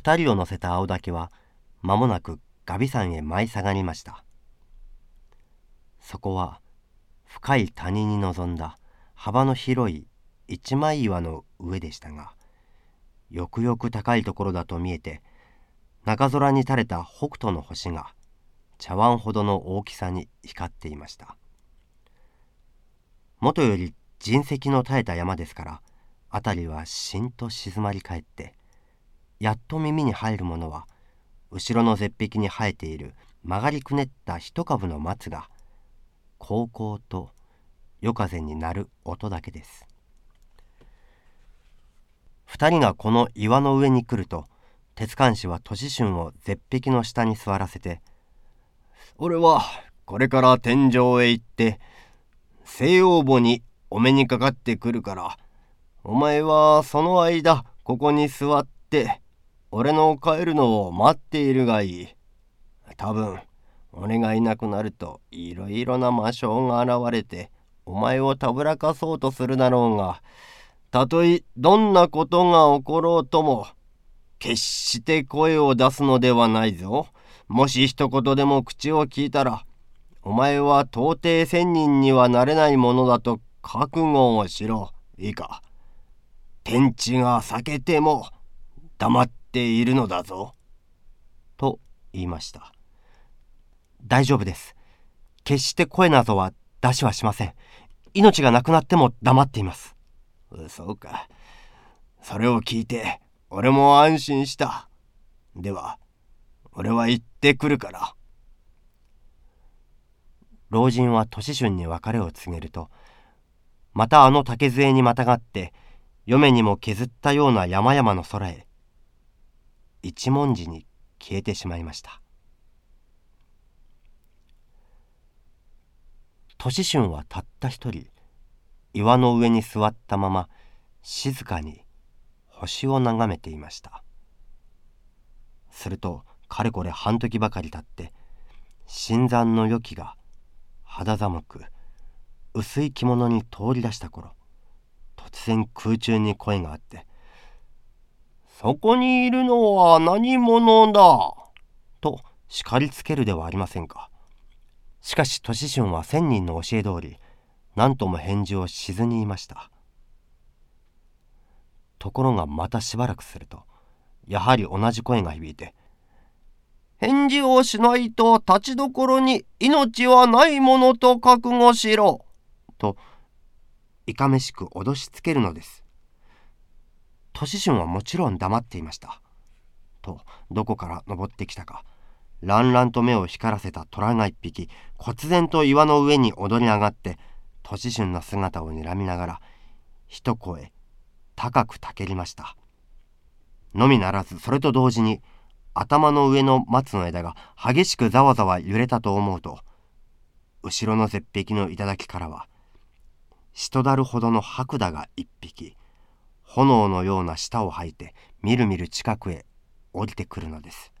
二人を乗せた青竹は間もなくガビ山へ舞い下がりました。そこは深い谷に臨んだ幅の広い一枚岩の上でしたがよくよく高いところだと見えて中空に垂れた北斗の星が茶碗ほどの大きさに光っていました。もとより人石の絶えた山ですから辺りはしんと静まり返ってやっと耳に入るものは後ろの絶壁に生えている曲がりくねった一株の松がこうこうと夜風に鳴る音だけです。二人がこの岩の上に来ると鉄管師は年春を絶壁の下に座らせて「俺はこれから天井へ行って西洋母にお目にかかってくるからお前はその間ここに座って俺の帰るのを待っているがいい。多分俺がいなくなるといろいろな魔性が現れてお前をたぶらかそうとするだろうがたとえどんなことが起ころうとも決して声を出すのではないぞ。もし一言でも口を聞いたらお前は到底千人にはなれないものだと覚悟をしろ。いいか。天地が避けても黙っているのだぞ。と言いました。大丈夫です。決して声などは出しはしません。命がなくなっても黙っています。そうか。それを聞いて、俺も安心した。では、俺は行ってくるから。老人は年春に別れを告げると、またあの竹杖にまたがって、嫁にも削ったような山々の空へ、一文字に消えてしまいました。年春はたった一人岩の上に座ったまま静かに星を眺めていましたするとかれこれ半時ばかり経って新参の予期が肌寒く薄い着物に通り出した頃突然空中に声があって「そこにいるのは何者だ!」と叱りつけるではありませんか。しかし年春は千人の教え通り何とも返事をしずにいましたところがまたしばらくするとやはり同じ声が響いて「返事をしないと立ちどころに命はないものと覚悟しろ」といかめしく脅しつけるのです年春はもちろん黙っていました。とどこから登ってきたか。乱々と目を光らせた虎が一匹忽然と岩の上に踊り上がって年春の姿を睨みながら一声高くたけりました。のみならずそれと同時に頭の上の松の枝が激しくざわざわ揺れたと思うと後ろの絶壁の頂からは人だるほどの白蛇が一匹炎のような舌を吐いてみるみる近くへ降りてくるのです。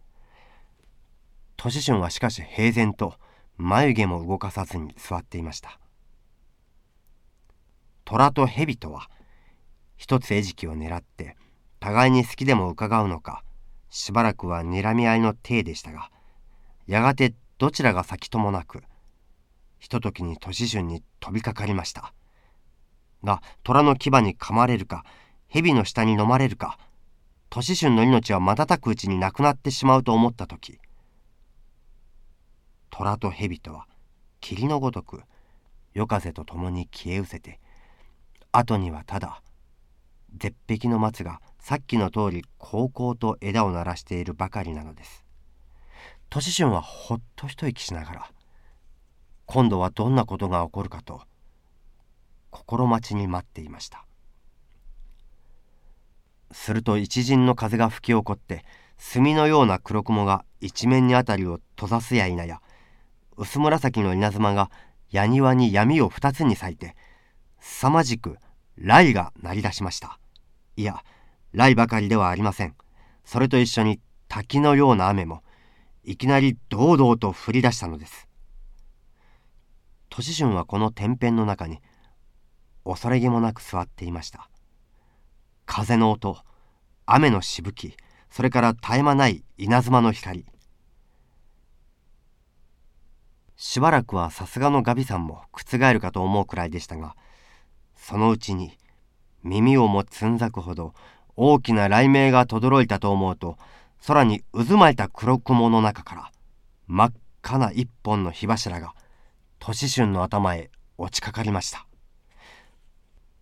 年春はしかし平然と眉毛も動かさずに座っていました虎と蛇とは一つ餌食を狙って互いに好きでも伺うのかしばらくは睨み合いの体でしたがやがてどちらが先ともなくひとときに年春に飛びかかりましたが虎の牙に噛まれるか蛇の下に飲まれるか。年春の命は瞬くうちになくなってしまうと思った時。虎と蛇とは霧のごとく夜風と共に消え失せて後にはただ絶壁の松がさっきの通りこうこうと枝を鳴らしているばかりなのです。年春はほっと一息しながら今度はどんなことが起こるかと心待ちに待っていました。すると一陣の風が吹き起こって墨のような黒雲が一面にあたりを閉ざすや否や。薄紫の稲妻が矢庭に闇を二つに咲いて凄まじく雷が鳴り出しました。いや雷ばかりではありません。それと一緒に滝のような雨もいきなり堂々と降り出したのです。年春はこの天辺の中に恐れげもなく座っていました。風の音雨のしぶきそれから絶え間ない稲妻の光。しばらくはさすがのガビさんも覆るかと思うくらいでしたがそのうちに耳をもつんざくほど大きな雷鳴が轟いたと思うと空に渦巻いた黒雲の中から真っ赤な一本の火柱が年春の頭へ落ちかかりました。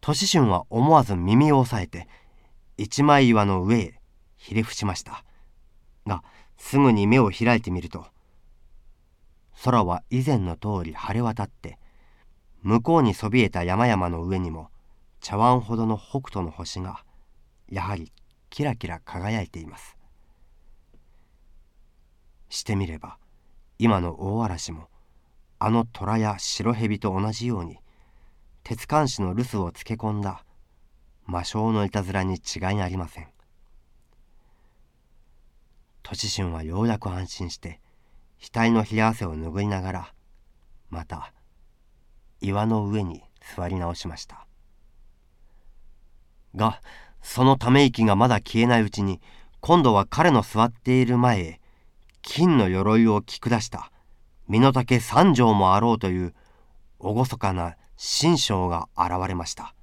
年春は思わず耳を押さえて一枚岩の上へひれ伏しました。がすぐに目を開いてみると空は以前の通り晴れ渡って向こうにそびえた山々の上にも茶碗ほどの北斗の星がやはりキラキラ輝いています。してみれば今の大嵐もあの虎や白蛇と同じように鉄管子の留守をつけ込んだ魔性のいたずらに違いありません。年春はようやく安心して額の冷や汗を拭いながらまた岩の上に座り直しました。がそのため息がまだ消えないうちに今度は彼の座っている前へ金の鎧を着下した身の丈三丈もあろうという厳かな新章が現れました。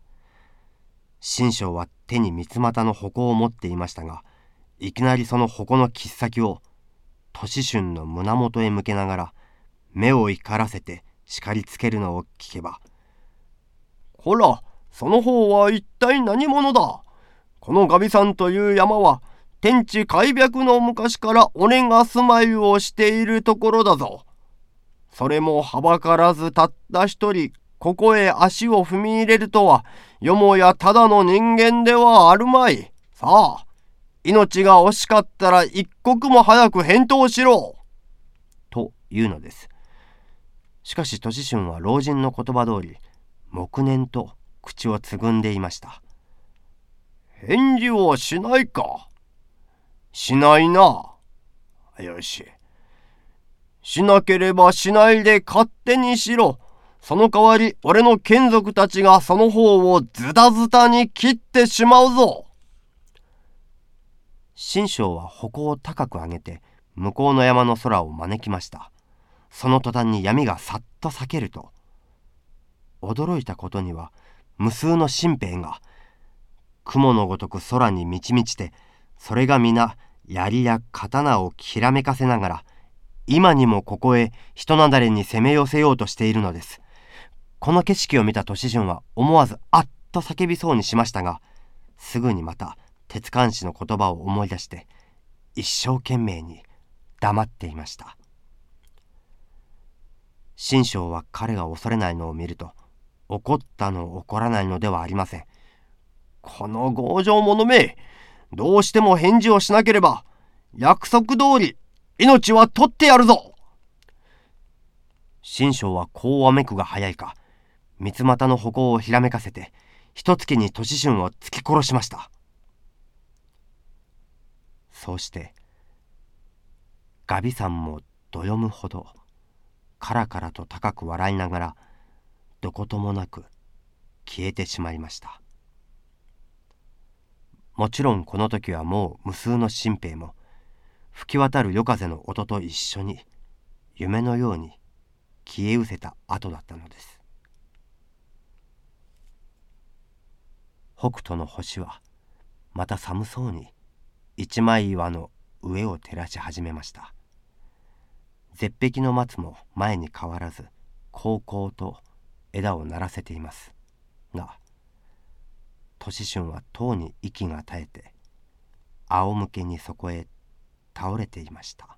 新章は手に三股の矛を持っていましたがいきなりその矛の切っ先を年春の胸元へ向けながら目を光らせて叱りつけるのを聞けば「ほらその方は一体何者だ？このガビさんという山は天地開闢の昔から俺が住まいをしているところだぞ。それもはばからずたった一人ここへ足を踏み入れるとはよもやただの人間ではあるまい。さあ命が惜しかったら一刻も早く返答しろというのです。しかし年春は老人の言葉通り黙念と口をつぐんでいました。返事をしないか。しないな。よし。しなければしないで勝手にしろ。その代わり俺の眷属たちがその方をズタズタに切ってしまうぞ。新章は矛を高く上げて向こうの山の空を招きましたその途端に闇がさっと裂けると驚いたことには無数の新兵が雲のごとく空に満ち満ちてそれが皆槍や刀をきらめかせながら今にもここへ人なだれに攻め寄せようとしているのですこの景色を見た年順は思わずあっと叫びそうにしましたがすぐにまた鉄管師の言葉を思い出して一生懸命に黙っていました。新章は彼が恐れないのを見ると怒ったの怒らないのではありません。この強情者めどうしても返事をしなければ約束通り命は取ってやるぞ。新章はこうわめくが早いか三股の矛をひらめかせて一月に年春を突き殺しました。そうしてガビさんもどよむほどカラカラと高く笑いながらどこともなく消えてしまいました。もちろんこの時はもう無数の新兵も吹き渡る夜風の音と一緒に夢のように消え失せた後だったのです。北斗の星はまた寒そうに一枚岩の上を照らし始めました。絶壁の松も前に変わらず高々と枝を鳴らせています。が年春はとうに息が絶えて仰向けにそこへ倒れていました。